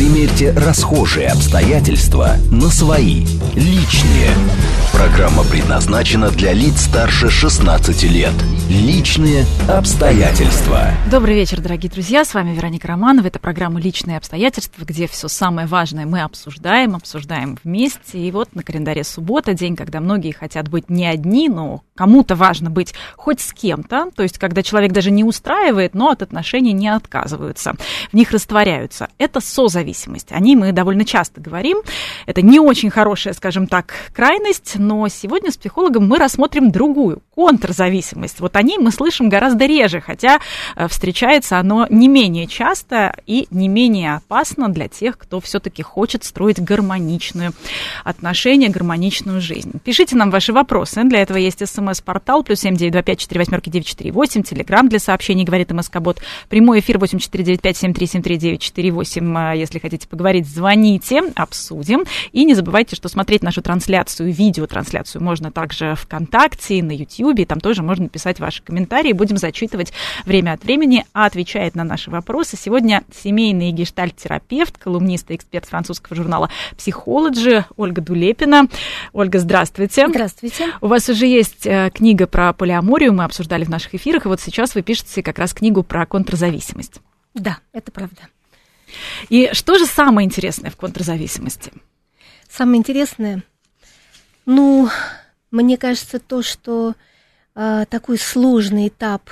Примерьте расхожие обстоятельства на свои, личные. Программа предназначена для лиц старше 16 лет. Личные обстоятельства. Добрый вечер, дорогие друзья. С вами Вероника Романова. Это программа «Личные обстоятельства», где все самое важное мы обсуждаем, обсуждаем вместе. И вот на календаре суббота, день, когда многие хотят быть не одни, но кому-то важно быть хоть с кем-то. То есть, когда человек даже не устраивает, но от отношений не отказываются. В них растворяются. Это созависимость. О ней мы довольно часто говорим. Это не очень хорошая, скажем так, крайность, но сегодня с психологом мы рассмотрим другую, контрзависимость. Вот о ней мы слышим гораздо реже, хотя э, встречается оно не менее часто и не менее опасно для тех, кто все-таки хочет строить гармоничную отношения, гармоничную жизнь. Пишите нам ваши вопросы. Для этого есть смс-портал плюс семь девять два пять четыре восьмерки девять четыре восемь, телеграмм для сообщений, говорит МСК-бот. Прямой эфир восемь четыре девять пять семь три семь три девять четыре восемь. Э, если хотите поговорить, звоните, обсудим. И не забывайте, что смотреть нашу трансляцию, видеотрансляцию можно также ВКонтакте на и там тоже можно писать ваши комментарии. Будем зачитывать время от времени, а отвечает на наши вопросы. Сегодня семейный гештальт-терапевт, колумнист и эксперт французского журнала «Психологи» Ольга Дулепина. Ольга, здравствуйте. Здравствуйте. У вас уже есть э, книга про полиаморию, мы обсуждали в наших эфирах, и вот сейчас вы пишете как раз книгу про контрзависимость. Да, это правда. И что же самое интересное в контрзависимости? Самое интересное, ну, мне кажется, то, что э, такой сложный этап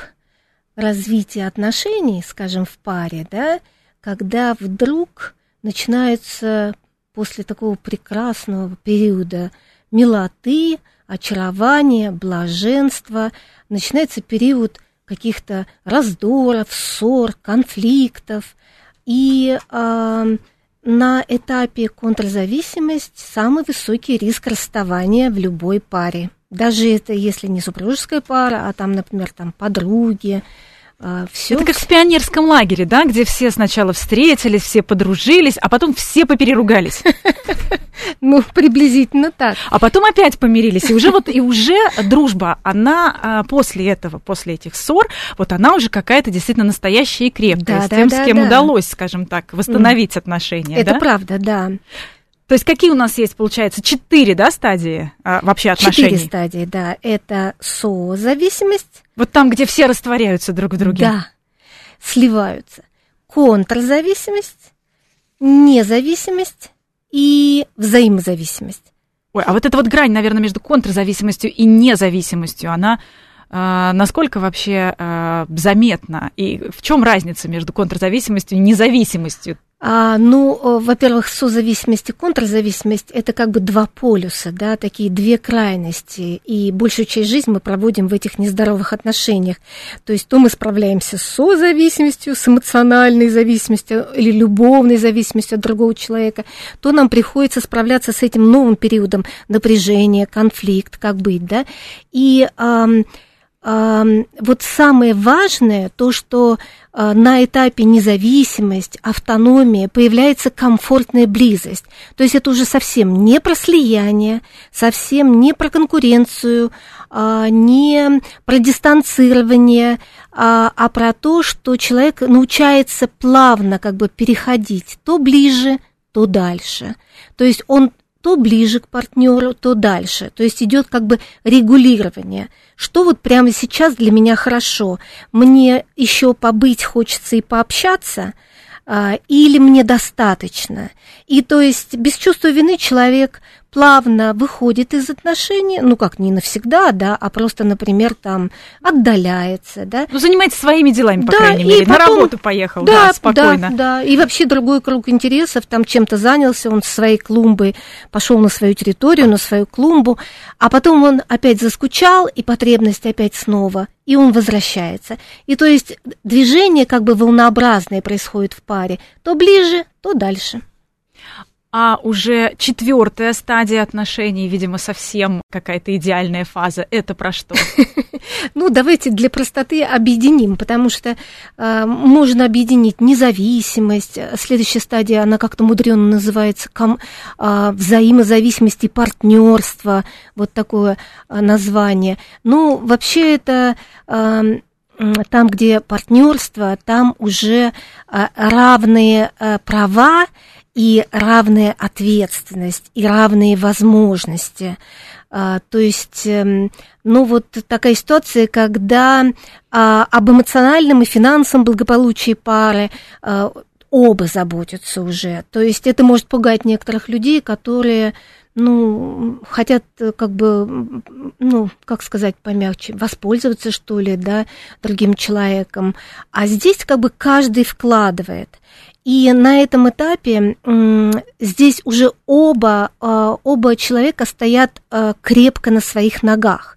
развития отношений, скажем, в паре, да, когда вдруг начинается после такого прекрасного периода милоты, очарования, блаженства, начинается период каких-то раздоров, ссор, конфликтов. И э, на этапе контрзависимость самый высокий риск расставания в любой паре. Даже это если не супружеская пара, а там, например, там подруги, все. Это как в пионерском лагере, да, где все сначала встретились, все подружились, а потом все попереругались. Ну, приблизительно так. А потом опять помирились. И уже вот, и уже дружба, она а, после этого, после этих ссор, вот она уже какая-то действительно настоящая и крепкая. Да, с тем, да, с кем да. удалось, скажем так, восстановить отношения. Это да? правда, да. То есть какие у нас есть, получается, четыре, да, стадии а, вообще отношений? Четыре стадии, да. Это созависимость. Вот там, где все растворяются друг в друге. Да, сливаются. Контрзависимость, независимость и взаимозависимость. Ой, а вот эта вот грань, наверное, между контрзависимостью и независимостью, она э, насколько вообще э, заметна? И в чем разница между контрзависимостью и независимостью? А, ну, э, во-первых, созависимость и контрзависимость – это как бы два полюса, да, такие две крайности, и большую часть жизни мы проводим в этих нездоровых отношениях. То есть то мы справляемся с созависимостью, с эмоциональной зависимостью или любовной зависимостью от другого человека, то нам приходится справляться с этим новым периодом напряжения, конфликт, как быть, да. И эм, вот самое важное, то, что а, на этапе независимость, автономия появляется комфортная близость. То есть это уже совсем не про слияние, совсем не про конкуренцию, а, не про дистанцирование, а, а про то, что человек научается плавно как бы переходить то ближе, то дальше. То есть он то ближе к партнеру, то дальше. То есть идет как бы регулирование. Что вот прямо сейчас для меня хорошо? Мне еще побыть хочется и пообщаться, а, или мне достаточно? И то есть без чувства вины человек плавно выходит из отношений, ну как не навсегда, да, а просто, например, там отдаляется, да. Ну, занимается своими делами, по да, крайней мере, потом, на работу поехал, да, да, спокойно. Да, да, и вообще другой круг интересов, там чем-то занялся, он своей клумбой пошел на свою территорию, на свою клумбу, а потом он опять заскучал, и потребность опять снова, и он возвращается. И то есть движение как бы волнообразное происходит в паре, то ближе, то дальше. А уже четвертая стадия отношений, видимо, совсем какая-то идеальная фаза. Это про что? Ну, давайте для простоты объединим, потому что э, можно объединить независимость. Следующая стадия, она как-то мудренно называется ком, э, взаимозависимость и партнерство. Вот такое э, название. Ну, вообще это там, где партнерство, там уже равные права и равная ответственность, и равные возможности. А, то есть, эм, ну вот такая ситуация, когда а, об эмоциональном и финансовом благополучии пары а, оба заботятся уже. То есть это может пугать некоторых людей, которые ну, хотят как бы, ну, как сказать помягче, воспользоваться, что ли, да, другим человеком. А здесь как бы каждый вкладывает. И на этом этапе здесь уже оба, а, оба человека стоят а, крепко на своих ногах.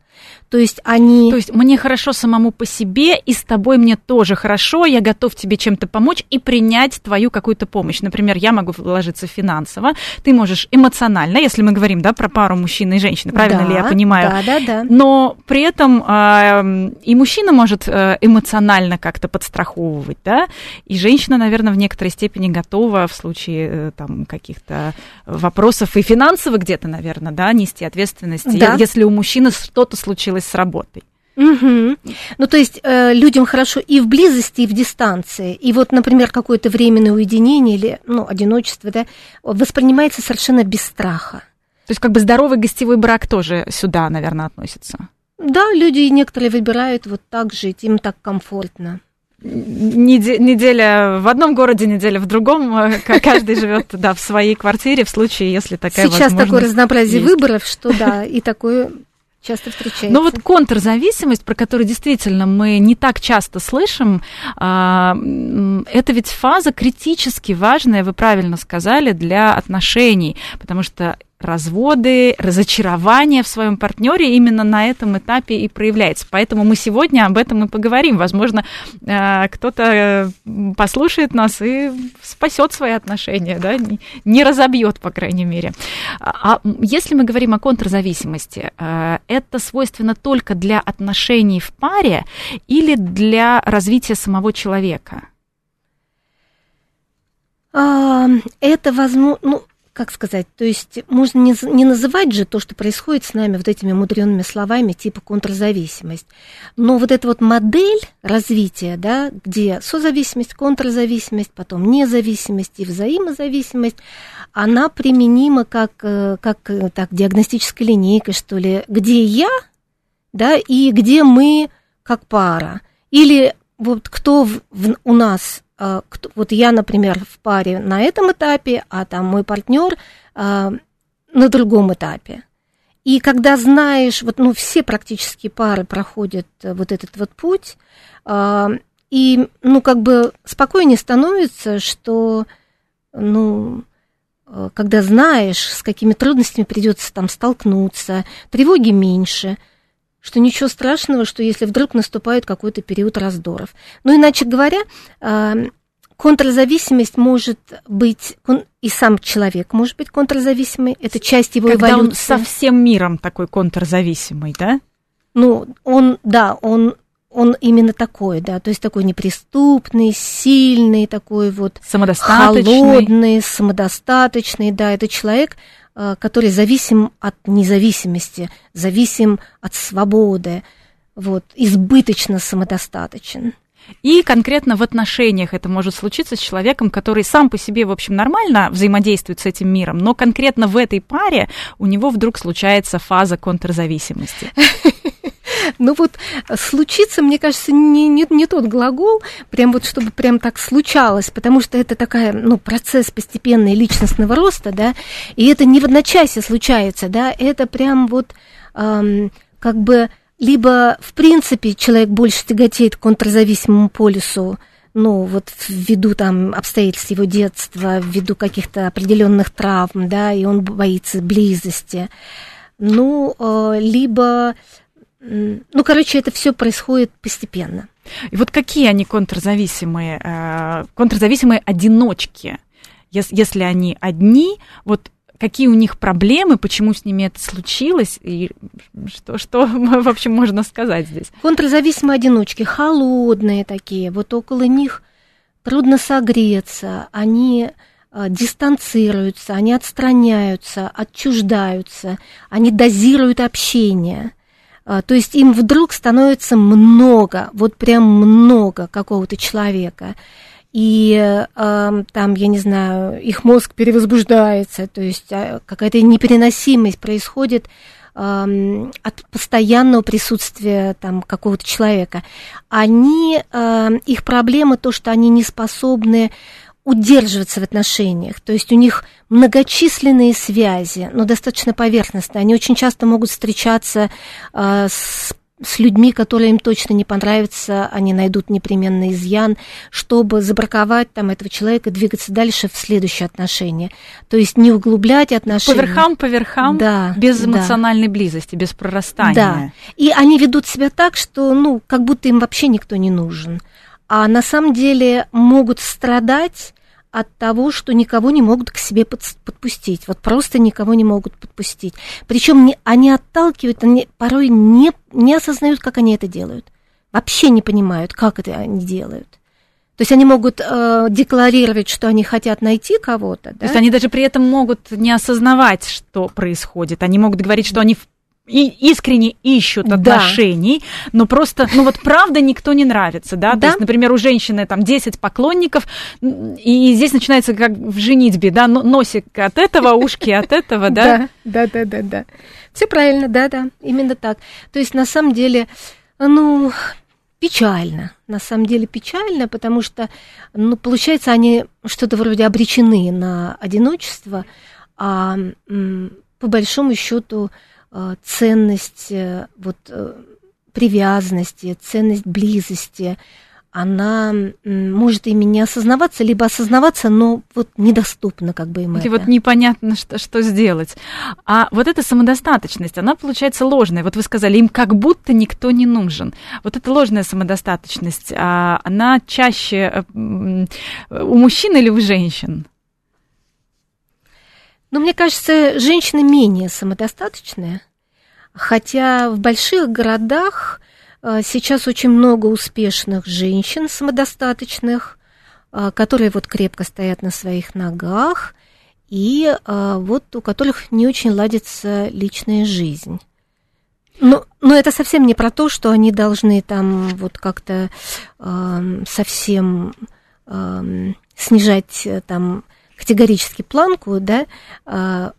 То есть они... То есть мне хорошо самому по себе, и с тобой мне тоже хорошо, я готов тебе чем-то помочь и принять твою какую-то помощь. Например, я могу вложиться финансово, ты можешь эмоционально, если мы говорим, да, про пару мужчины и женщины, правильно да, ли я понимаю? Да, да, да. Но при этом э, и мужчина может э, эмоционально как-то подстраховывать, да, и женщина, наверное, в некоторой степени готова в случае э, там каких-то вопросов и финансово где-то, наверное, да, нести ответственность, да. если у мужчины что-то случилось справилась с работой. Угу. Ну, то есть э, людям хорошо и в близости, и в дистанции. И вот, например, какое-то временное уединение или ну, одиночество да, воспринимается совершенно без страха. То есть как бы здоровый гостевой брак тоже сюда, наверное, относится. Да, люди некоторые выбирают вот так жить, им так комфортно. Неделя в одном городе, неделя в другом. Э, каждый живет да, в своей квартире в случае, если такая Сейчас возможность такое разнообразие есть. выборов, что да, и такое часто встречается. Но вот контрзависимость, про которую действительно мы не так часто слышим, а, это ведь фаза критически важная, вы правильно сказали, для отношений, потому что разводы, разочарование в своем партнере именно на этом этапе и проявляется. Поэтому мы сегодня об этом и поговорим. Возможно, э, кто-то э, послушает нас и спасет свои отношения, да, не разобьет, по крайней мере. А, а если мы говорим о контрзависимости, э, это свойственно только для отношений в паре или для развития самого человека? А, это возможно, ну, как сказать, то есть можно не, не называть же то, что происходит с нами вот этими мудреными словами типа контрзависимость, но вот эта вот модель развития, да, где созависимость, контрзависимость, потом независимость и взаимозависимость, она применима как, э, как э, так, диагностическая линейка, что ли, где я, да, и где мы как пара. Или вот кто в, в, у нас а, вот я, например, в паре на этом этапе, а там мой партнер а, на другом этапе. И когда знаешь, вот, ну, все практически пары проходят э, вот этот вот путь, а, и, ну, как бы спокойнее становится, что, ну, э, когда знаешь, с какими трудностями придется там столкнуться, тревоги меньше – что ничего страшного, что если вдруг наступает какой-то период раздоров. Ну, иначе говоря, а, контрзависимость может быть, и сам человек может быть контрзависимый, это часть его Когда эволюции. он со всем миром такой контрзависимый, да? Ну, он, да, он он именно такой, да, то есть такой неприступный, сильный, такой вот самодостаточный. холодный, самодостаточный, да, это человек, Э, который зависим от независимости, зависим от свободы, вот, избыточно самодостаточен. И конкретно в отношениях это может случиться с человеком, который сам по себе, в общем, нормально взаимодействует с этим миром, но конкретно в этой паре у него вдруг случается фаза контрзависимости. Ну вот случиться, мне кажется, не, не, не тот глагол, прям вот чтобы прям так случалось, потому что это такая, ну, процесс постепенный личностного роста, да, и это не в одночасье случается, да, это прям вот эм, как бы либо в принципе человек больше тяготеет к контрзависимому полюсу, ну, вот ввиду там обстоятельств его детства, ввиду каких-то определенных травм, да, и он боится близости. Ну, э, либо ну, короче, это все происходит постепенно. И вот какие они контрзависимые, э, контрзависимые одиночки? если они одни, вот какие у них проблемы, почему с ними это случилось, и что, что вообще можно сказать здесь? Контрзависимые одиночки, холодные такие, вот около них трудно согреться, они э, дистанцируются, они отстраняются, отчуждаются, они дозируют общение. Э, то есть им вдруг становится много, вот прям много какого-то человека и э, там, я не знаю, их мозг перевозбуждается, то есть э, какая-то непереносимость происходит э, от постоянного присутствия там какого-то человека. Они, э, их проблема то, что они не способны удерживаться в отношениях, то есть у них многочисленные связи, но достаточно поверхностные. Они очень часто могут встречаться э, с с людьми, которые им точно не понравятся, они найдут непременно изъян, чтобы забраковать там этого человека и двигаться дальше в следующие отношения. То есть не углублять отношения. По верхам, по верхам, да, без эмоциональной да. близости, без прорастания. Да. И они ведут себя так, что, ну, как будто им вообще никто не нужен. А на самом деле могут страдать от того, что никого не могут к себе подпустить. Вот просто никого не могут подпустить. Причем они отталкивают, они порой не, не осознают, как они это делают. Вообще не понимают, как это они делают. То есть они могут э, декларировать, что они хотят найти кого-то. Да? То есть они даже при этом могут не осознавать, что происходит. Они могут говорить, что они и искренне ищут отношений, да. но просто, ну вот правда никто не нравится, да? да? То есть, например, у женщины там 10 поклонников, и здесь начинается как в женитьбе, да, носик от этого, ушки от этого, да? Да, да, да, да. Все правильно, да, да, именно так. То есть, на самом деле, ну, печально, на самом деле печально, потому что, ну, получается, они что-то вроде обречены на одиночество, а по большому счету ценность э, вот, э, привязанности, ценность близости, она может ими не осознаваться, либо осознаваться, но вот недоступно как бы им Или это. вот непонятно, что, что сделать. А вот эта самодостаточность, она получается ложная. Вот вы сказали, им как будто никто не нужен. Вот эта ложная самодостаточность, а она чаще у мужчин или у женщин? Но мне кажется, женщины менее самодостаточные, хотя в больших городах э, сейчас очень много успешных женщин самодостаточных, э, которые вот крепко стоят на своих ногах, и э, вот у которых не очень ладится личная жизнь. Но, но это совсем не про то, что они должны там вот как-то э, совсем э, снижать там категорически планку, да, а,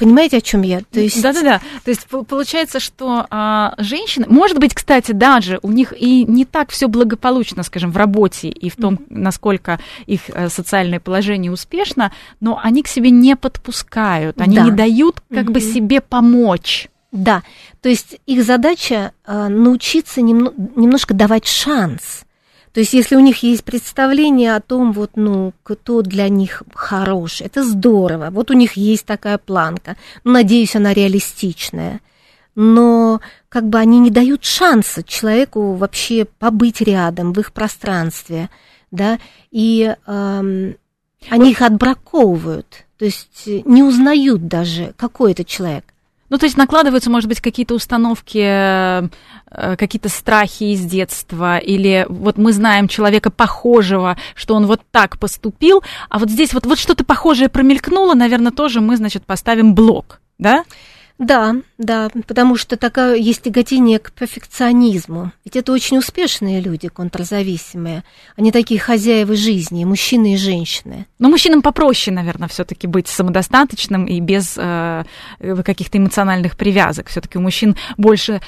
Понимаете, о чем я? То есть... Да-да-да. То есть получается, что а, женщины, может быть, кстати, даже у них и не так все благополучно, скажем, в работе и в том, насколько их э, социальное положение успешно, но они к себе не подпускают, они да. не дают как угу. бы себе помочь. Да, то есть их задача а, научиться немно, немножко давать шанс то есть, если у них есть представление о том, вот, ну, кто для них хорош, это здорово. Вот у них есть такая планка. Надеюсь, она реалистичная. Но как бы они не дают шанса человеку вообще побыть рядом в их пространстве, да, и эм, они их отбраковывают, то есть не узнают даже, какой это человек. Ну, то есть накладываются, может быть, какие-то установки, э, какие-то страхи из детства, или вот мы знаем человека похожего, что он вот так поступил, а вот здесь вот, вот что-то похожее промелькнуло, наверное, тоже мы, значит, поставим блок, да? Да, да, потому что такое есть тяготение к перфекционизму. Ведь это очень успешные люди, контрзависимые. Они такие хозяева жизни, мужчины и женщины. Но мужчинам попроще, наверное, все-таки быть самодостаточным и без э, каких-то эмоциональных привязок. Все-таки у мужчин больше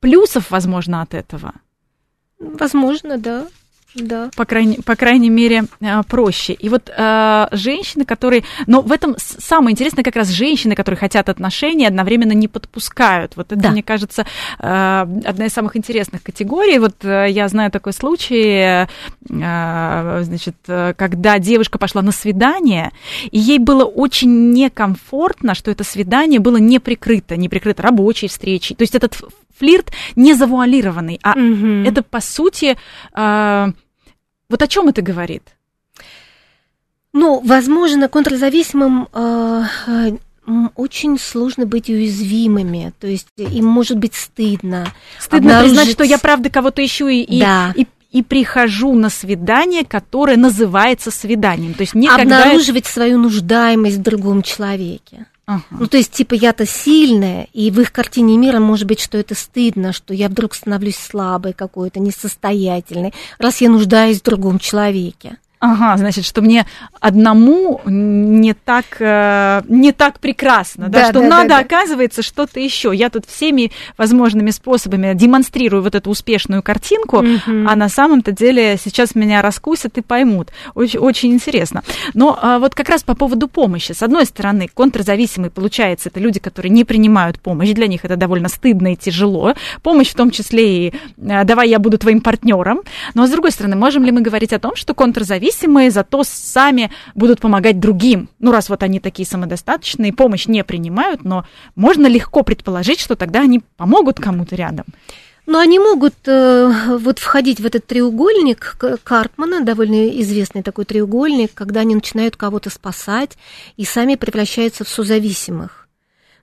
плюсов, возможно, от этого. Возможно, да да. по, крайней, по крайней мере, э, проще. И вот э, женщины, которые... Но в этом самое интересное как раз женщины, которые хотят отношений, одновременно не подпускают. Вот это, да. мне кажется, э, одна из самых интересных категорий. Вот э, я знаю такой случай, э, значит, когда девушка пошла на свидание, и ей было очень некомфортно, что это свидание было не прикрыто, не прикрыто рабочей встречей. То есть этот флирт не завуалированный, а угу. это, по сути, э, вот о чем это говорит? Ну, возможно, контрзависимым э, э, очень сложно быть уязвимыми, то есть им может быть стыдно. Стыдно обнаружить... признать, что я правда кого-то ищу и, да. и, и прихожу на свидание, которое называется свиданием. То есть никогда... Обнаруживать свою нуждаемость в другом человеке. Ага. Ну, то есть, типа, я-то сильная, и в их картине мира может быть, что это стыдно, что я вдруг становлюсь слабой какой-то, несостоятельной, раз я нуждаюсь в другом человеке. Ага, значит, что мне одному не так, э, не так прекрасно, да, да что да, надо, да, оказывается, что-то еще. Я тут всеми возможными способами демонстрирую вот эту успешную картинку, mm-hmm. а на самом-то деле сейчас меня раскусят и поймут. Очень, очень интересно. Но а, вот как раз по поводу помощи. С одной стороны, контрзависимые, получается, это люди, которые не принимают помощь, для них это довольно стыдно и тяжело. Помощь в том числе и э, «давай я буду твоим партнером». Но с другой стороны, можем ли мы говорить о том, что контрзависимые независимые, зато сами будут помогать другим. Ну, раз вот они такие самодостаточные, помощь не принимают, но можно легко предположить, что тогда они помогут кому-то рядом. Но они могут э, вот входить в этот треугольник Карпмана, довольно известный такой треугольник, когда они начинают кого-то спасать и сами превращаются в созависимых.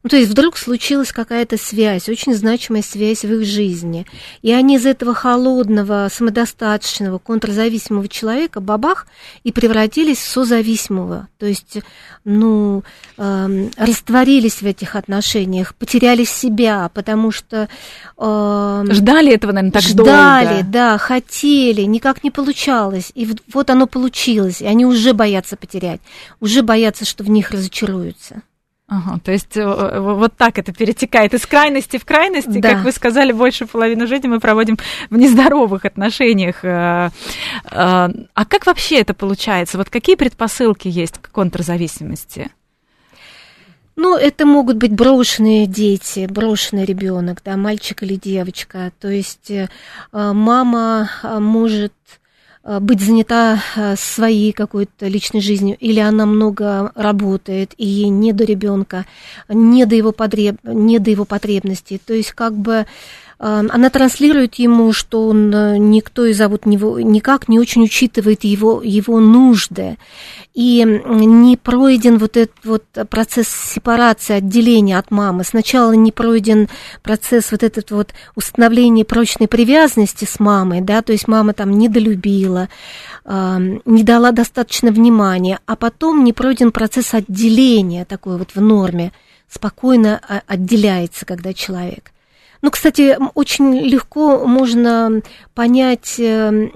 Ну, то есть вдруг случилась какая-то связь, очень значимая связь в их жизни. И они из этого холодного, самодостаточного, контрзависимого человека бабах и превратились в созависимого. То есть, ну, э, растворились в этих отношениях, потеряли себя, потому что... Э, ждали этого, наверное, так ждали, долго. Ждали, да, хотели, никак не получалось. И вот оно получилось, и они уже боятся потерять, уже боятся, что в них разочаруются. Ага, то есть э, вот так это перетекает из крайности в крайности, да. как вы сказали, больше половины жизни мы проводим в нездоровых отношениях. Э, э, а как вообще это получается? Вот какие предпосылки есть к контрзависимости? Ну, это могут быть брошенные дети, брошенный ребенок, да, мальчик или девочка. То есть мама может Э, быть занята э, своей какой-то личной жизнью, или она много работает, и ей не до ребенка, не до его, потреб... не до его потребностей. То есть как бы она транслирует ему, что он э, никто и зовут него никак не очень учитывает его, его нужды. И не пройден вот этот вот процесс сепарации, отделения от мамы. Сначала не пройден процесс вот этот вот установления прочной привязанности с мамой, да, то есть мама там недолюбила, эм, не дала достаточно внимания, а потом не пройден процесс отделения такой вот в норме, спокойно а, отделяется, когда человек. Ну, кстати, очень легко можно понять, э,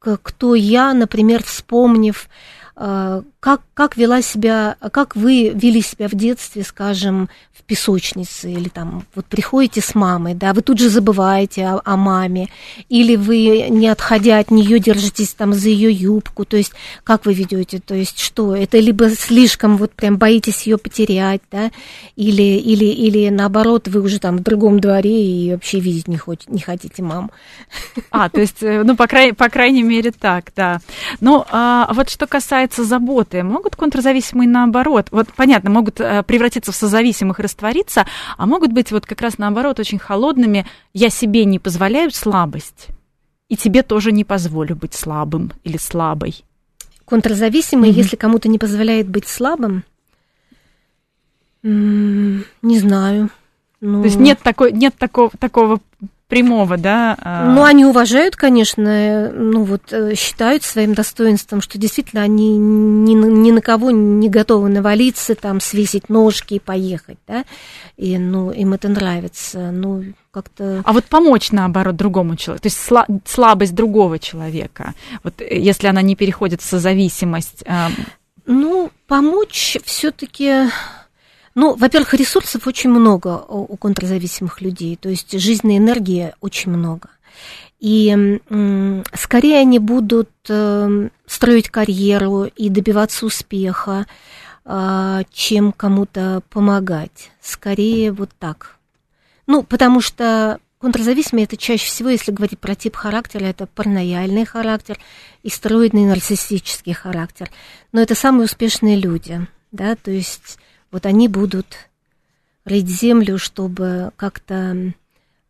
кто я, например, вспомнив как, как вела себя, как вы вели себя в детстве, скажем, в песочнице, или там вот приходите с мамой, да, вы тут же забываете о, о маме, или вы, не отходя от нее, держитесь там за ее юбку, то есть как вы ведете, то есть что, это либо слишком вот прям боитесь ее потерять, да, или, или, или наоборот, вы уже там в другом дворе и вообще видеть не, хоть, не хотите маму. А, то есть, э, ну, по, край, по крайней мере так, да. Ну, а вот что касается касается заботы, могут контрзависимые наоборот, вот понятно, могут э, превратиться в созависимых и раствориться, а могут быть вот как раз наоборот очень холодными, я себе не позволяю слабость, и тебе тоже не позволю быть слабым или слабой. Контрзависимые, mm-hmm. если кому-то не позволяет быть слабым, не знаю. Ну... То есть нет, такой, нет такого, такого прямого, да? А. Ну, они уважают, конечно, ну вот э, считают своим достоинством, что действительно они ни, ни на кого не готовы навалиться, там, свесить ножки и поехать, да, и, ну, им это нравится, ну, как-то... А вот помочь, наоборот, другому человеку, то есть слабость другого человека, вот э, если она не переходит в созависимость... Ну, помочь все таки ну, во-первых, ресурсов очень много у контрзависимых людей, то есть жизненной энергии очень много. И скорее они будут эм, строить карьеру и добиваться успеха, а, чем кому-то помогать. Скорее вот так. Ну, потому что контрзависимые это чаще всего, если говорить про тип характера, это паранояльный характер и стероидный нарциссический характер. Но это самые успешные люди, да, то есть вот они будут рыть землю, чтобы как-то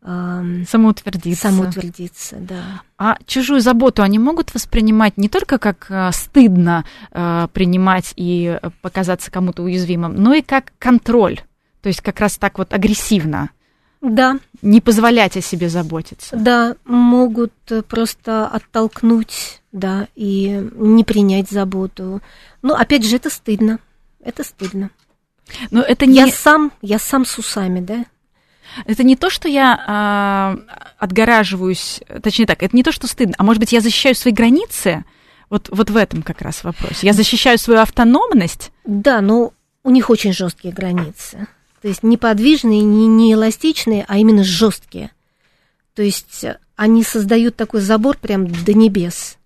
самоутвердиться. Самоутвердиться, да. А чужую заботу они могут воспринимать не только как э, стыдно э, принимать и показаться кому-то уязвимым, но и как контроль. То есть как раз так вот агрессивно. Да. Не позволять о себе заботиться. Да, могут просто оттолкнуть, да, и не принять заботу. Но опять же, это стыдно. Это стыдно. Но это не... Я сам, я сам с усами, да? Это не то, что я э, отгораживаюсь, точнее так, это не то, что стыдно, а может быть, я защищаю свои границы. Вот, вот в этом как раз вопрос. Я защищаю свою автономность. Да, но у них очень жесткие границы. То есть неподвижные, не, не эластичные, а именно жесткие. То есть они создают такой забор прям до небес.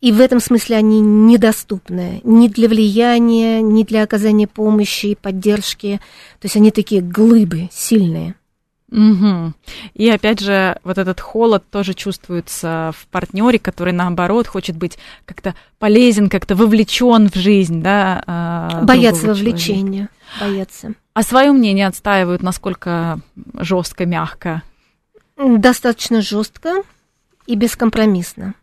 И в этом смысле они недоступны ни для влияния, ни для оказания помощи и поддержки. То есть они такие глыбы сильные. Угу. И опять же, вот этот холод тоже чувствуется в партнере, который наоборот хочет быть как-то полезен, как-то вовлечен в жизнь, да. А, боятся вовлечения, боятся. А свое мнение отстаивают насколько жестко, мягко? Достаточно жестко и бескомпромиссно.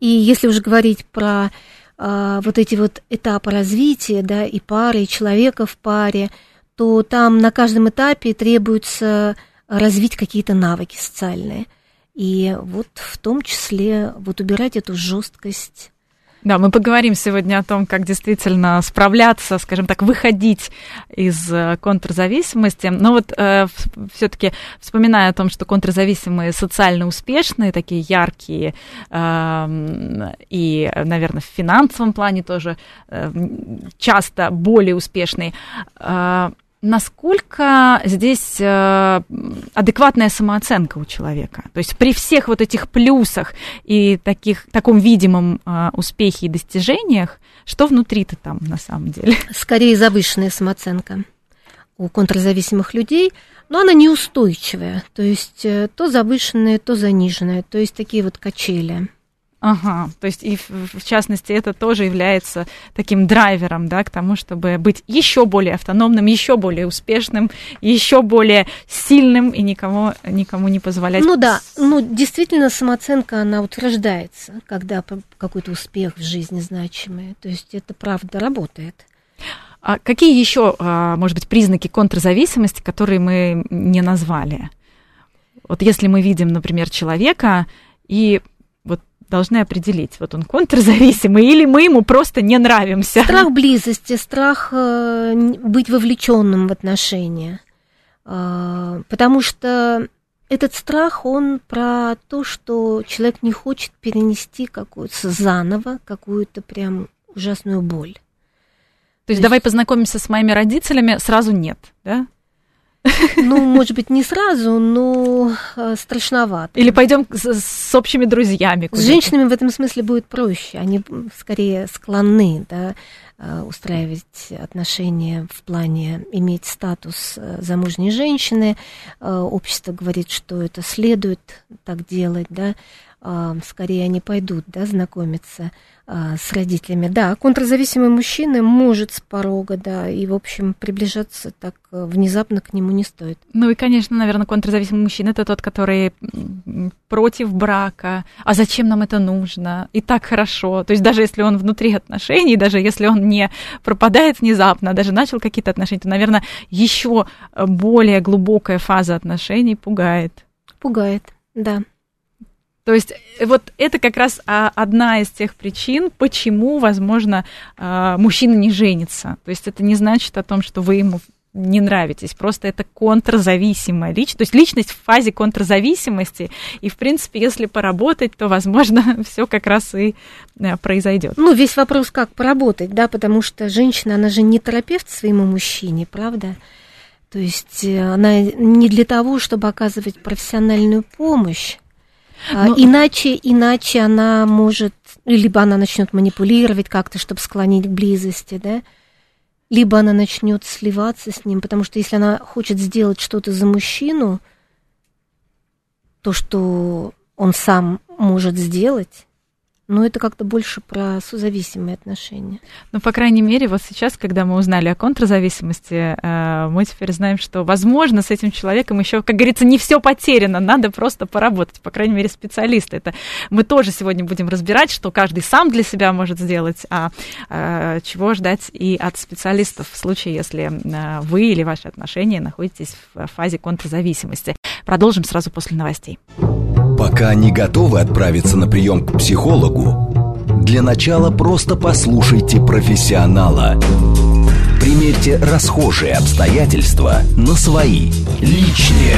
И если уже говорить про э, вот эти вот этапы развития, да, и пары, и человека в паре, то там на каждом этапе требуется развить какие-то навыки социальные. И вот в том числе вот убирать эту жесткость. Да, мы поговорим сегодня о том, как действительно справляться, скажем так, выходить из э, контрзависимости. Но вот э, все-таки вспоминая о том, что контрзависимые социально успешные, такие яркие э, и, наверное, в финансовом плане тоже э, часто более успешные. Э, насколько здесь э, адекватная самооценка у человека? То есть при всех вот этих плюсах и таких, таком видимом э, успехе и достижениях, что внутри-то там на самом деле? Скорее завышенная самооценка у контрзависимых людей, но она неустойчивая, то есть э, то завышенная, то заниженная, то есть такие вот качели. Ага, то есть и в, частности это тоже является таким драйвером, да, к тому, чтобы быть еще более автономным, еще более успешным, еще более сильным и никому, никому не позволять. Ну да, ну действительно самооценка, она утверждается, когда какой-то успех в жизни значимый, то есть это правда работает. А какие еще, а, может быть, признаки контрзависимости, которые мы не назвали? Вот если мы видим, например, человека и должны определить, вот он контрзависимый или мы ему просто не нравимся. Страх близости, страх э, быть вовлеченным в отношения. Э, потому что этот страх, он про то, что человек не хочет перенести какую-то заново, какую-то прям ужасную боль. То, То есть, есть давай познакомимся с моими родителями, сразу нет, да? Ну, может быть, не сразу, но э, страшновато. Или пойдем с, с общими друзьями. С женщинами в этом смысле будет проще. Они скорее склонны да, э, устраивать отношения в плане иметь статус э, замужней женщины. Общество говорит, что это следует так делать, да. Скорее они пойдут, да, знакомиться а, с родителями. Да, контрзависимый мужчина может с порога, да, и, в общем, приближаться так э, внезапно к нему не стоит. Ну и, конечно, наверное, контрзависимый мужчина это тот, который против брака. А зачем нам это нужно? И так хорошо. То есть даже если он внутри отношений, даже если он не пропадает внезапно, даже начал какие-то отношения, то, наверное, еще более глубокая фаза отношений пугает. Пугает, да. То есть э, вот это как раз а, одна из тех причин, почему, возможно, а, мужчина не женится. То есть это не значит о том, что вы ему не нравитесь, просто это контрзависимая личность, то есть личность в фазе контрзависимости, и, в принципе, если поработать, то, возможно, все как раз и э, произойдет. Ну, весь вопрос, как поработать, да, потому что женщина, она же не терапевт своему мужчине, правда? То есть э, она не для того, чтобы оказывать профессиональную помощь, Но... Иначе, иначе она может, либо она начнет манипулировать как-то, чтобы склонить к близости, да, либо она начнет сливаться с ним, потому что если она хочет сделать что-то за мужчину, то, что он сам может сделать, но это как-то больше про созависимые отношения. Ну, по крайней мере, вот сейчас, когда мы узнали о контрзависимости, э, мы теперь знаем, что, возможно, с этим человеком еще, как говорится, не все потеряно, надо просто поработать, по крайней мере, специалисты. Это мы тоже сегодня будем разбирать, что каждый сам для себя может сделать, а э, чего ждать и от специалистов в случае, если э, вы или ваши отношения находитесь в фазе контрзависимости. Продолжим сразу после новостей. Пока не готовы отправиться на прием к психологу, для начала просто послушайте профессионала. Примерьте расхожие обстоятельства на свои, личные.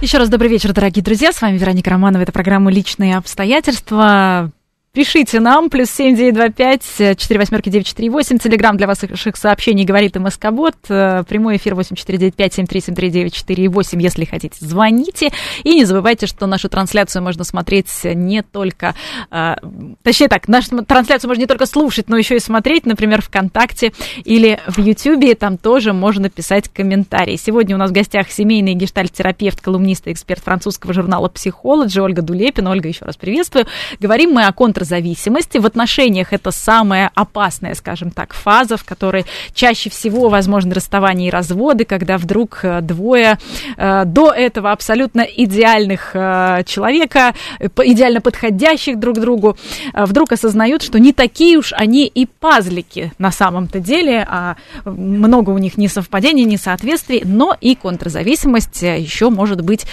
Еще раз добрый вечер, дорогие друзья. С вами Вероника Романова. Это программа «Личные обстоятельства». Пишите нам, плюс семь девять два пять четыре восьмерки девять четыре восемь. Телеграмм для ваших сообщений говорит МСК-бот. Э, прямой эфир восемь четыре девять пять семь три семь три девять четыре восемь. Если хотите, звоните. И не забывайте, что нашу трансляцию можно смотреть не только... Э, точнее так, нашу трансляцию можно не только слушать, но еще и смотреть, например, ВКонтакте или в Ютьюбе. Там тоже можно писать комментарии. Сегодня у нас в гостях семейный гештальт-терапевт, колумнист и эксперт французского журнала «Психологи» Ольга Дулепина. Ольга, еще раз приветствую. Говорим мы о контр зависимости. В отношениях это самая опасная, скажем так, фаза, в которой чаще всего возможны расставания и разводы, когда вдруг э, двое э, до этого абсолютно идеальных э, человека, идеально подходящих друг другу, вдруг осознают, что не такие уж они и пазлики на самом-то деле, а много у них несовпадений, несоответствий, но и контрзависимость еще может быть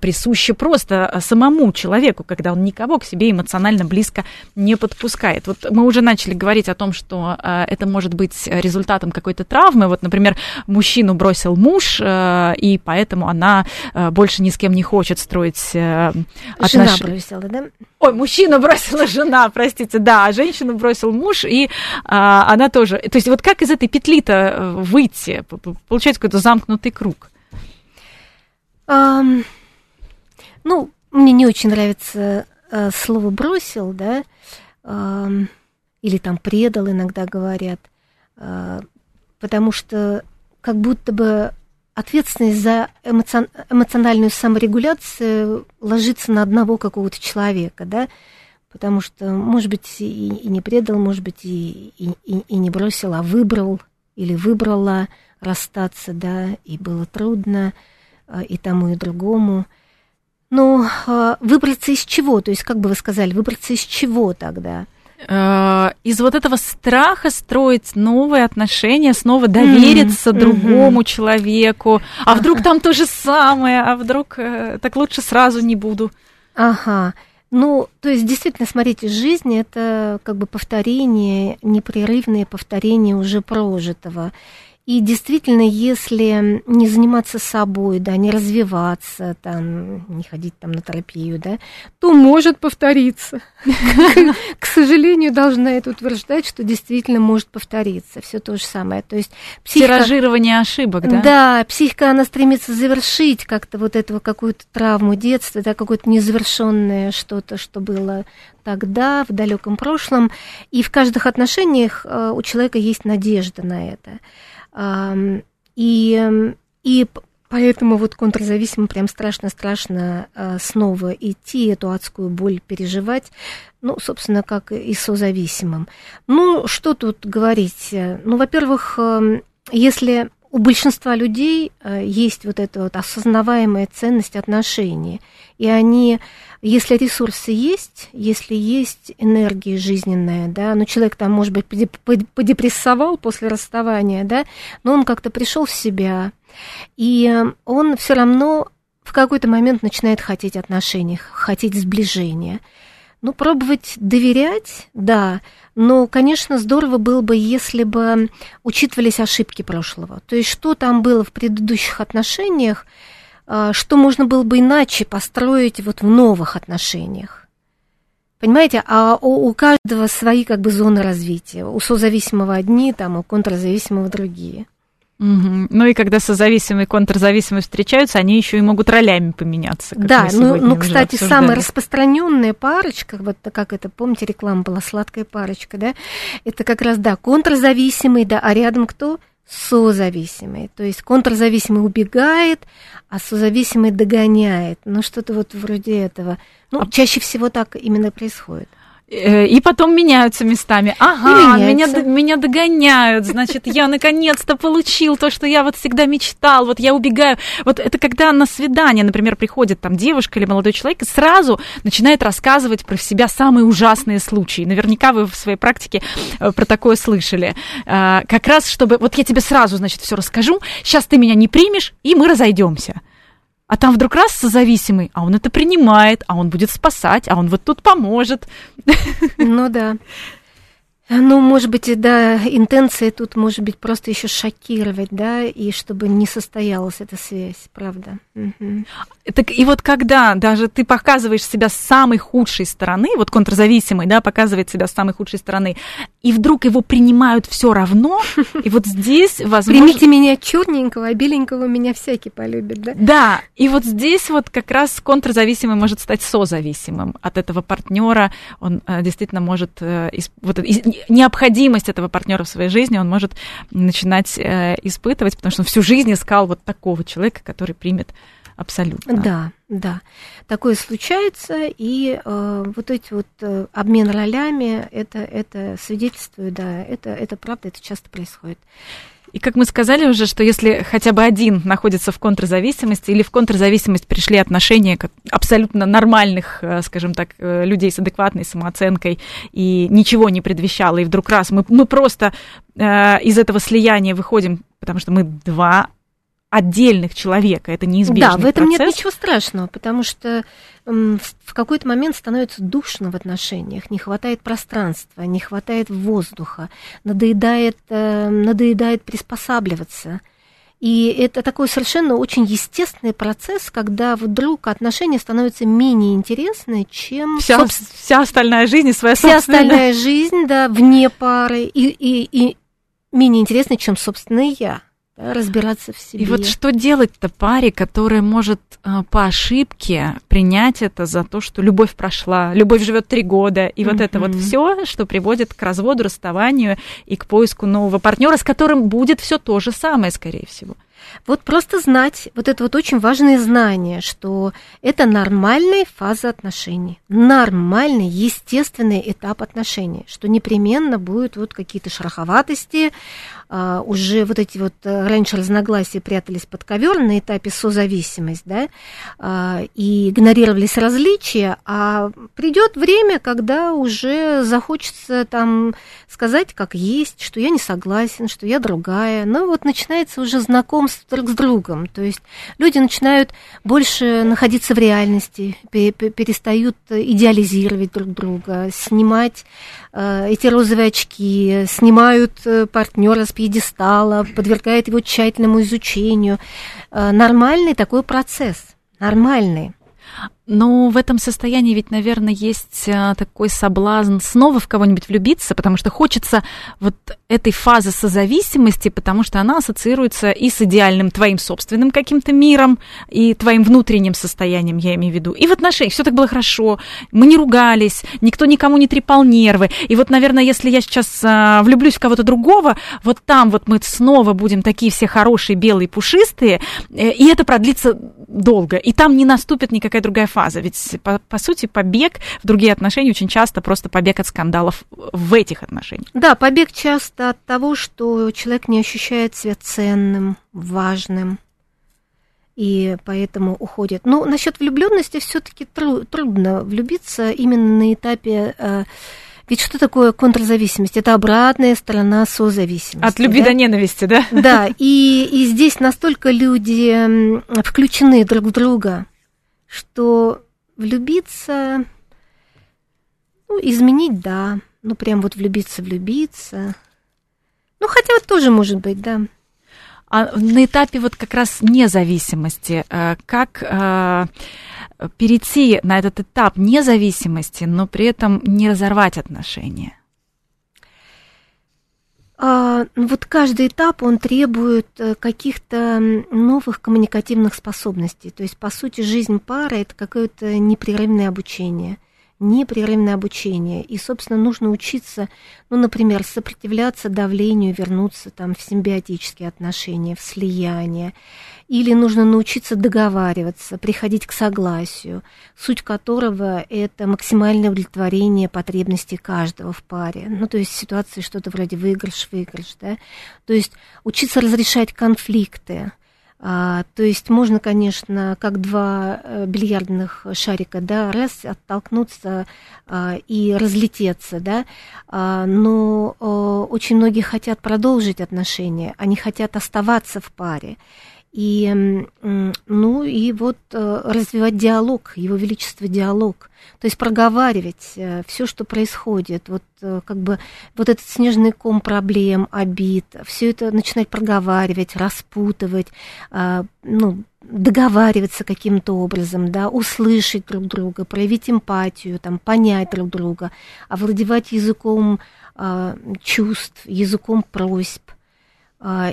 присуща просто самому человеку, когда он никого к себе эмоционально близко не подпускает. Вот мы уже начали говорить о том, что э, это может быть результатом какой-то травмы. Вот, например, мужчину бросил муж, э, и поэтому она э, больше ни с кем не хочет строить э, отношения. Жена бросила, да? Ой, мужчину бросила жена, простите, да, а женщину бросил муж, и а, она тоже. То есть вот как из этой петли-то э, выйти? Получается какой-то замкнутый круг. Um, ну, мне не очень нравится э, слово бросил, да, э, или там предал, иногда говорят, э, потому что как будто бы ответственность за эмоцион, эмоциональную саморегуляцию ложится на одного какого-то человека, да, потому что, может быть, и, и не предал, может быть, и, и, и не бросил, а выбрал или выбрала расстаться, да, и было трудно э, и тому, и другому. Ну, а, выбраться из чего? То есть, как бы вы сказали, выбраться из чего тогда? Э, из вот этого страха строить новые отношения, снова довериться mm-hmm. другому mm-hmm. человеку. А ага. вдруг там то же самое, а вдруг э, так лучше сразу не буду. Ага. Ну, то есть, действительно, смотрите, жизнь это как бы повторение, непрерывное повторение уже прожитого. И действительно, если не заниматься собой, да, не развиваться, там, не ходить там на терапию, да, то может повториться. К сожалению, должна это утверждать, что действительно может повториться. Все то же самое. То есть. Тиражирование ошибок, да? Да, психика, она стремится завершить как-то вот этого какую-то травму детства, да, какое-то незавершенное что-то, что было тогда, в далеком прошлом. И в каждых отношениях э, у человека есть надежда на это. И, и поэтому вот контрзависимым прям страшно-страшно а, снова идти, эту адскую боль переживать, ну, собственно, как и созависимым. Ну, что тут говорить? Ну, во-первых, если у большинства людей а, есть вот эта вот осознаваемая ценность отношений, и они если ресурсы есть, если есть энергия жизненная, да, ну человек там, может быть, подепрессовал после расставания, да, но он как-то пришел в себя, и он все равно в какой-то момент начинает хотеть отношений, хотеть сближения. Ну, пробовать доверять, да, но, конечно, здорово было бы, если бы учитывались ошибки прошлого. То есть, что там было в предыдущих отношениях, а, что можно было бы иначе построить вот в новых отношениях. Понимаете, а у, у каждого свои как бы зоны развития. У созависимого одни, там, у контрзависимого другие. Угу. Ну и когда созависимые и контрзависимые встречаются, они еще и могут ролями поменяться. да, ну, ну кстати, обсуждали. самая распространенная парочка, вот как это, помните, реклама была сладкая парочка, да? Это как раз, да, контрзависимый, да, а рядом кто? созависимый. То есть контрзависимый убегает, а созависимый догоняет. Ну, что-то вот вроде этого. Ну, а... чаще всего так именно происходит. Э, и потом меняются местами. Ага, меня, меня догоняют, значит, я наконец-то получил то, что я вот всегда мечтал, вот я убегаю. Вот это когда на свидание, например, приходит там девушка или молодой человек и сразу начинает рассказывать про себя самые ужасные случаи. Наверняка вы в своей практике э, про такое слышали. Э, как раз, чтобы вот я тебе сразу, значит, все расскажу, сейчас ты меня не примешь, и мы разойдемся. А там вдруг раз созависимый, а он это принимает, а он будет спасать, а он вот тут поможет. Ну да. Ну, может быть, да, интенция тут может быть просто еще шокировать, да, и чтобы не состоялась эта связь, правда. Угу. Так и вот когда даже ты показываешь себя с самой худшей стороны, вот контрзависимый, да, показывает себя с самой худшей стороны, и вдруг его принимают все равно, и вот здесь возможно... Примите меня черненького, а беленького меня всякий полюбит, да? Да, и вот здесь вот как раз контрзависимый может стать созависимым от этого партнера, он э, действительно может э, вот необходимость этого партнера в своей жизни он может начинать э, испытывать, потому что он всю жизнь искал вот такого человека, который примет абсолютно. Да, да. Такое случается, и э, вот эти вот э, обмен ролями, это, это свидетельствует, да, это, это правда, это часто происходит. И как мы сказали уже, что если хотя бы один находится в контрзависимости или в контрзависимость пришли отношения абсолютно нормальных, э, скажем так, э, людей с адекватной самооценкой и ничего не предвещало, и вдруг раз мы, мы просто э, из этого слияния выходим, потому что мы два отдельных человека, это неизбежный Да, в этом процесс. нет ничего страшного, потому что в какой-то момент становится душно в отношениях, не хватает пространства, не хватает воздуха, надоедает, э, надоедает приспосабливаться. И это такой совершенно очень естественный процесс, когда вдруг отношения становятся менее интересны, чем вся, собственно, вся остальная жизнь и своя вся остальная жизнь, да, вне пары, и, и, и менее интересны, чем собственное я разбираться в себе. И вот что делать-то паре, которая может э, по ошибке принять это за то, что любовь прошла, любовь живет три года, и mm-hmm. вот это вот все, что приводит к разводу, расставанию и к поиску нового партнера, с которым будет все то же самое, скорее всего. Вот просто знать, вот это вот очень важное знание, что это нормальная фаза отношений, нормальный, естественный этап отношений, что непременно будут вот какие-то шероховатости, а, уже вот эти вот э, раньше разногласия прятались под ковер на этапе созависимость, да, а, и игнорировались различия, а придет время, когда уже захочется там сказать, как есть, что я не согласен, что я другая, ну вот начинается уже знакомство друг с другом, то есть люди начинают больше находиться в реальности, перестают идеализировать друг друга, снимать эти розовые очки, снимают э, партнера с пьедестала, подвергает его тщательному изучению. Э, нормальный такой процесс, нормальный. Но в этом состоянии ведь, наверное, есть э, такой соблазн снова в кого-нибудь влюбиться, потому что хочется вот этой фазы созависимости, потому что она ассоциируется и с идеальным твоим собственным каким-то миром, и твоим внутренним состоянием, я имею в виду. И в отношениях все так было хорошо, мы не ругались, никто никому не трепал нервы. И вот, наверное, если я сейчас а, влюблюсь в кого-то другого, вот там вот мы снова будем такие все хорошие, белые, пушистые, э, и это продлится долго, и там не наступит никакая другая фаза фаза. Ведь, по, по сути, побег в другие отношения очень часто просто побег от скандалов в этих отношениях. Да, побег часто от того, что человек не ощущает себя ценным, важным, и поэтому уходит. Но насчет влюбленности все-таки тру- трудно влюбиться именно на этапе э, ведь что такое контрзависимость? Это обратная сторона созависимости. От любви да? до ненависти, да? Да, и, и здесь настолько люди включены друг в друга, что влюбиться, ну, изменить, да, ну, прям вот влюбиться, влюбиться. Ну, хотя вот тоже может быть, да. А на этапе вот как раз независимости, э, как э, перейти на этот этап независимости, но при этом не разорвать отношения? А, ну вот каждый этап, он требует э, каких-то новых коммуникативных способностей. То есть, по сути, жизнь пары – это какое-то непрерывное обучение. Непрерывное обучение. И, собственно, нужно учиться, ну, например, сопротивляться давлению, вернуться там в симбиотические отношения, в слияние. Или нужно научиться договариваться, приходить к согласию, суть которого – это максимальное удовлетворение потребностей каждого в паре. Ну, то есть ситуации что-то вроде выигрыш-выигрыш, да. То есть учиться разрешать конфликты, а, то есть можно, конечно, как два э, бильярдных шарика, да, раз оттолкнуться а, и разлететься, да, а, но а, очень многие хотят продолжить отношения, они хотят оставаться в паре. И, ну, и вот э, развивать диалог, его величество диалог, то есть проговаривать э, все, что происходит, вот э, как бы вот этот снежный ком проблем, обид, все это начинать проговаривать, распутывать, ну, договариваться каким-то образом, да, услышать друг друга, проявить эмпатию, там, понять друг друга, овладевать языком чувств, языком просьб,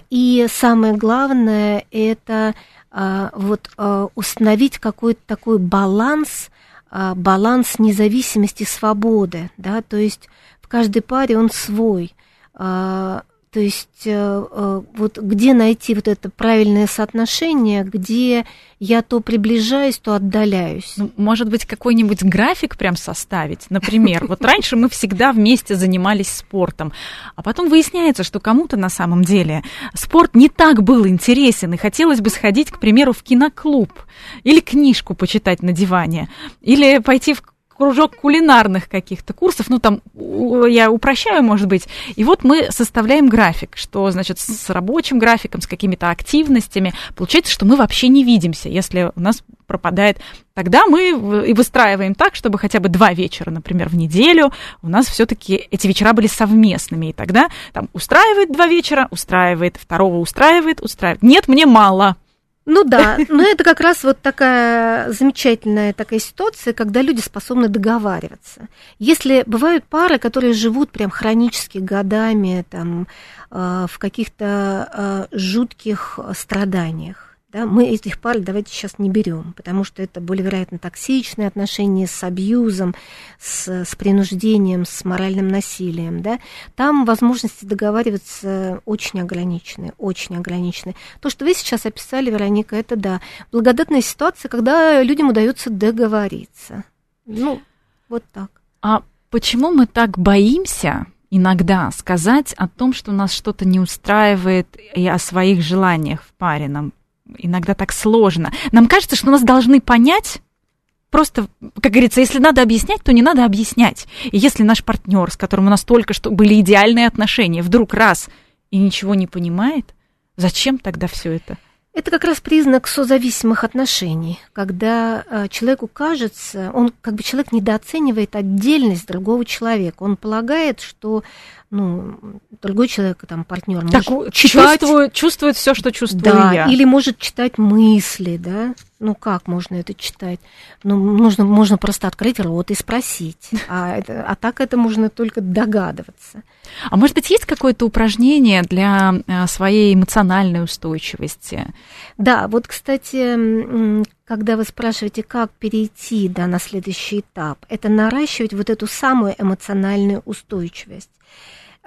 и самое главное это а, вот а, установить какой-то такой баланс, баланс независимости, свободы, да, то есть в каждой паре он свой. То есть э, э, вот где найти вот это правильное соотношение, где я то приближаюсь, то отдаляюсь. Ну, может быть, какой-нибудь график прям составить? Например, вот раньше мы всегда вместе занимались спортом, а потом выясняется, что кому-то на самом деле спорт не так был интересен, и хотелось бы сходить, к примеру, в киноклуб, или книжку почитать на диване, или пойти в кружок кулинарных каких-то курсов, ну там я упрощаю, может быть. И вот мы составляем график, что значит с рабочим графиком, с какими-то активностями. Получается, что мы вообще не видимся, если у нас пропадает. Тогда мы и выстраиваем так, чтобы хотя бы два вечера, например, в неделю у нас все-таки эти вечера были совместными. И тогда там устраивает два вечера, устраивает, второго устраивает, устраивает. Нет, мне мало ну да, но это как раз вот такая замечательная такая ситуация, когда люди способны договариваться. Если бывают пары, которые живут прям хронически годами там, э, в каких-то э, жутких страданиях, да, мы этих пар давайте сейчас не берем, потому что это более вероятно токсичные отношения с абьюзом, с, с принуждением, с моральным насилием. Да. Там возможности договариваться очень ограничены, очень ограничены. То, что вы сейчас описали, Вероника, это да, благодатная ситуация, когда людям удается договориться. Ну, вот так. А почему мы так боимся иногда сказать о том, что нас что-то не устраивает и о своих желаниях в паре нам иногда так сложно. Нам кажется, что нас должны понять, просто, как говорится, если надо объяснять, то не надо объяснять. И если наш партнер, с которым у нас только что были идеальные отношения, вдруг раз и ничего не понимает, зачем тогда все это? Это как раз признак созависимых отношений, когда э, человеку кажется, он как бы человек недооценивает отдельность другого человека. Он полагает, что ну, другой человек, там, партнер может так, читать... чувствует, чувствует все, что чувствую да, я. Или может читать мысли, да. Ну, как можно это читать? Ну, нужно, можно просто открыть рот и спросить. А, это, а так это можно только догадываться. А может быть, есть какое-то упражнение для э, своей эмоциональной устойчивости? Да, вот, кстати, когда вы спрашиваете, как перейти да, на следующий этап, это наращивать вот эту самую эмоциональную устойчивость.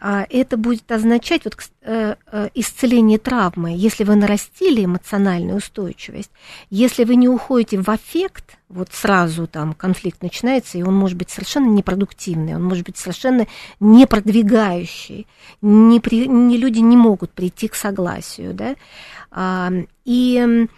А это будет означать вот, э, э, исцеление травмы, если вы нарастили эмоциональную устойчивость, если вы не уходите в аффект, вот сразу там конфликт начинается, и он может быть совершенно непродуктивный, он может быть совершенно не продвигающий, не, при, не люди не могут прийти к согласию, да, и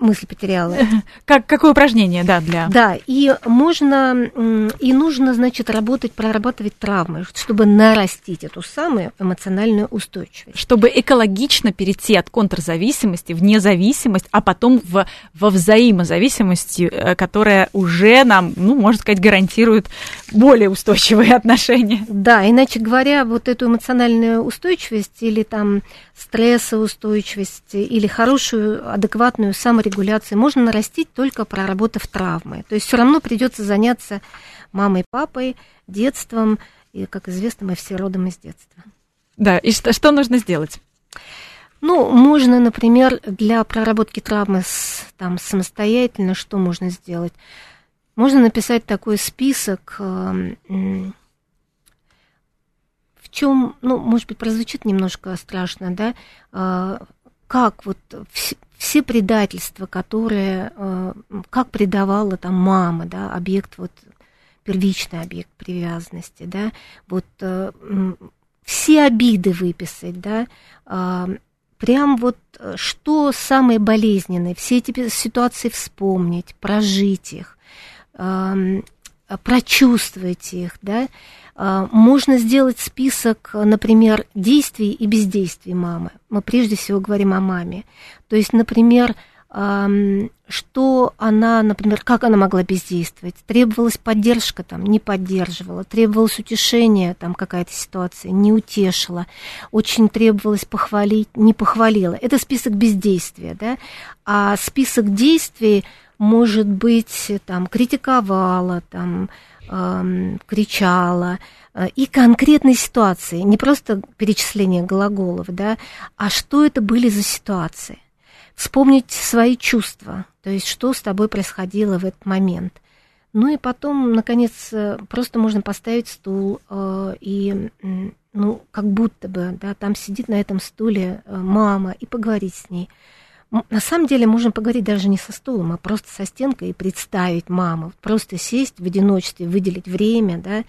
мысль потеряла. Как, какое упражнение, да, для... Да, и можно, и нужно, значит, работать, прорабатывать травмы, чтобы нарастить эту самую эмоциональную устойчивость. Чтобы экологично перейти от контрзависимости в независимость, а потом в, во взаимозависимость, э, которая уже нам, ну, можно сказать, гарантирует более устойчивые отношения. Да, иначе говоря, вот эту эмоциональную устойчивость или там стрессоустойчивость или хорошую, адекватную саморегуляцию можно нарастить только проработав травмы. То есть все равно придется заняться мамой, папой, детством, и, как известно, мы все родом из детства. Да, и что, что нужно сделать? Ну, можно, например, для проработки травмы с, там, самостоятельно, что можно сделать? Можно написать такой список, э, в чем, ну, может быть, прозвучит немножко страшно, да, э, как вот все, предательства, которые, э, как предавала там мама, да, объект вот первичный объект привязанности, да, вот все обиды выписать, да, прям вот э, что самое болезненное, все эти ситуации вспомнить, прожить их, прочувствовать их, да, а, можно сделать список, например, действий и бездействий мамы. Мы прежде всего говорим о маме. То есть, например, что она, например, как она могла бездействовать? Требовалась поддержка, там, не поддерживала, требовалось утешение, там, какая-то ситуация, не утешила, очень требовалось похвалить, не похвалила. Это список бездействия, да? А список действий, может быть, там, критиковала, там, эм, кричала, э, и конкретной ситуации, не просто перечисление глаголов, да, а что это были за ситуации вспомнить свои чувства, то есть что с тобой происходило в этот момент. Ну и потом, наконец, э, просто можно поставить стул э, и, ну, как будто бы, да, там сидит на этом стуле э, мама и поговорить с ней. На самом деле можно поговорить даже не со стулом, а просто со стенкой и представить маму. Просто сесть в одиночестве, выделить время, да,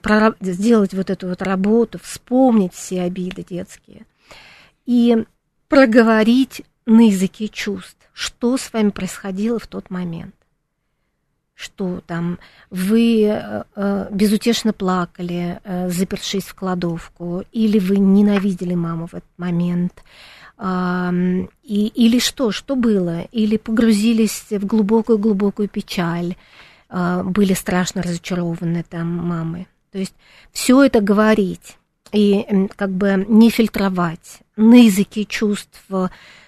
э, сделать вот эту вот работу, вспомнить все обиды детские. И проговорить на языке чувств, что с вами происходило в тот момент. Что там вы э, э, безутешно плакали, э, запершись в кладовку, или вы ненавидели маму в этот момент, и, или что, что было, или погрузились в глубокую-глубокую печаль, э, были страшно разочарованы там мамы. То есть все это говорить и как бы не фильтровать на языке чувств,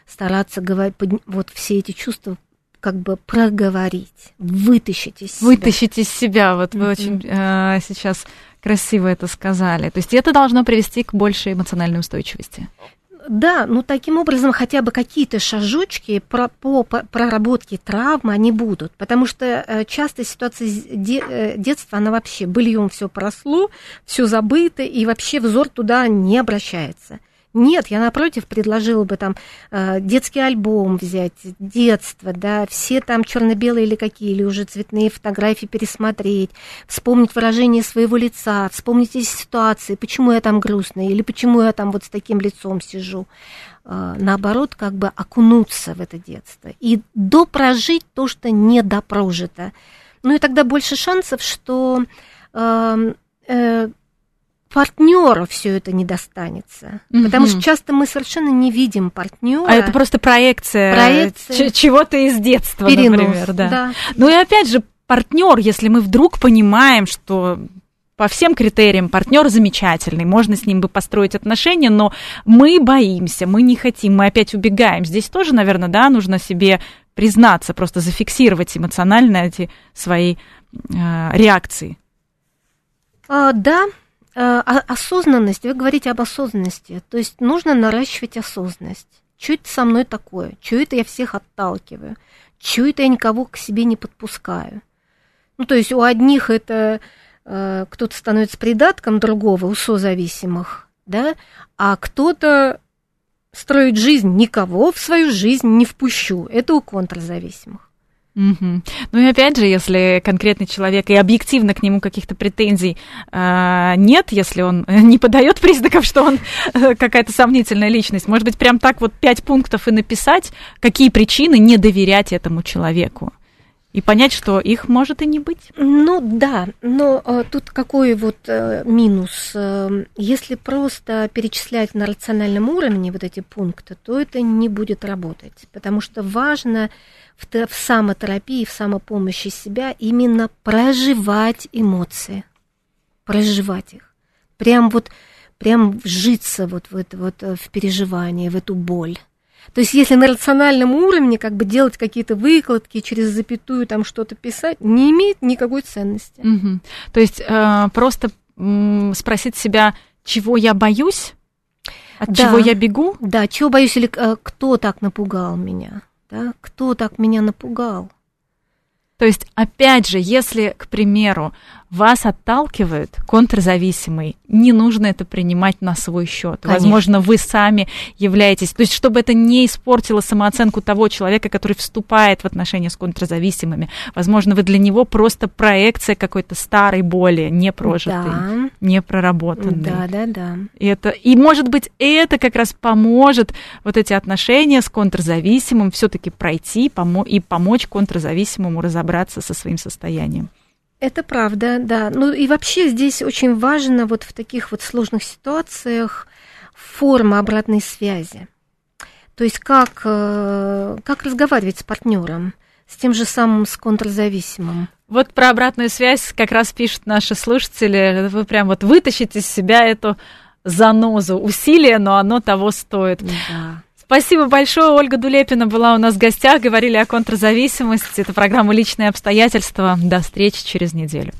стараться говорить, вот все эти чувства как бы проговорить, вытащить из себя. Вытащить из себя, вот вы mm-hmm. очень э, сейчас красиво это сказали. То есть это должно привести к большей эмоциональной устойчивости. Да, ну таким образом хотя бы какие-то шажочки про, по, по проработке травмы они будут, потому что э, часто ситуация де, э, детства, она вообще быльем все просло, все забыто, и вообще взор туда не обращается. Нет, я напротив предложила бы там э, детский альбом взять, детство, да, все там черно-белые или какие, или уже цветные фотографии пересмотреть, вспомнить выражение своего лица, вспомнить эти ситуации, почему я там грустная, или почему я там вот с таким лицом сижу. Э, наоборот, как бы окунуться в это детство и допрожить то, что не допрожито. Ну и тогда больше шансов, что э, э, партнеру все это не достанется. Угу. Потому что часто мы совершенно не видим партнера. А это просто проекция, проекция чего-то из детства, перенос, например. Да. да. Ну и опять же, партнер, если мы вдруг понимаем, что по всем критериям партнер замечательный, можно с ним бы построить отношения, но мы боимся, мы не хотим, мы опять убегаем. Здесь тоже, наверное, да, нужно себе признаться, просто зафиксировать эмоционально эти свои э, реакции. А, да, осознанность, вы говорите об осознанности, то есть нужно наращивать осознанность. Что это со мной такое? Что это я всех отталкиваю? Что это я никого к себе не подпускаю? Ну, то есть у одних это э, кто-то становится придатком другого, у созависимых, да, а кто-то строит жизнь, никого в свою жизнь не впущу. Это у контрзависимых. Угу. Ну и опять же, если конкретный человек и объективно к нему каких-то претензий э, нет, если он не подает признаков, что он э, какая-то сомнительная личность, может быть, прям так вот пять пунктов и написать, какие причины не доверять этому человеку. И понять, что их может и не быть. Ну да, но э, тут какой вот э, минус? Э, если просто перечислять на рациональном уровне вот эти пункты, то это не будет работать, потому что важно в, в самотерапии, в самопомощи себя именно проживать эмоции, проживать их, прям вот, прям вжиться вот в это вот э, в переживание, в эту боль. То есть, если на рациональном уровне как бы делать какие-то выкладки, через запятую там что-то писать, не имеет никакой ценности. Угу. То есть, э, просто м- спросить себя, чего я боюсь, От да. чего я бегу? Да, чего боюсь, или э, кто так напугал меня? Да? Кто так меня напугал? То есть, опять же, если, к примеру, вас отталкивают контрзависимый, не нужно это принимать на свой счет. Возможно, вы сами являетесь. То есть, чтобы это не испортило самооценку того человека, который вступает в отношения с контрзависимыми. Возможно, вы для него просто проекция какой-то старой боли, не прожитой, да. не проработанной. Да, да, да. И, это, и, может быть, это как раз поможет вот эти отношения с контрзависимым все-таки пройти помо- и помочь контрзависимому разобраться со своим состоянием. Это правда, да. Ну и вообще здесь очень важно вот в таких вот сложных ситуациях форма обратной связи. То есть как, э, как разговаривать с партнером, с тем же самым с контрзависимым. Вот про обратную связь как раз пишут наши слушатели. Вы прям вот вытащите из себя эту занозу. Усилие, но оно того стоит. Да. Спасибо большое. Ольга Дулепина была у нас в гостях. Говорили о контрзависимости. Это программа «Личные обстоятельства». До встречи через неделю.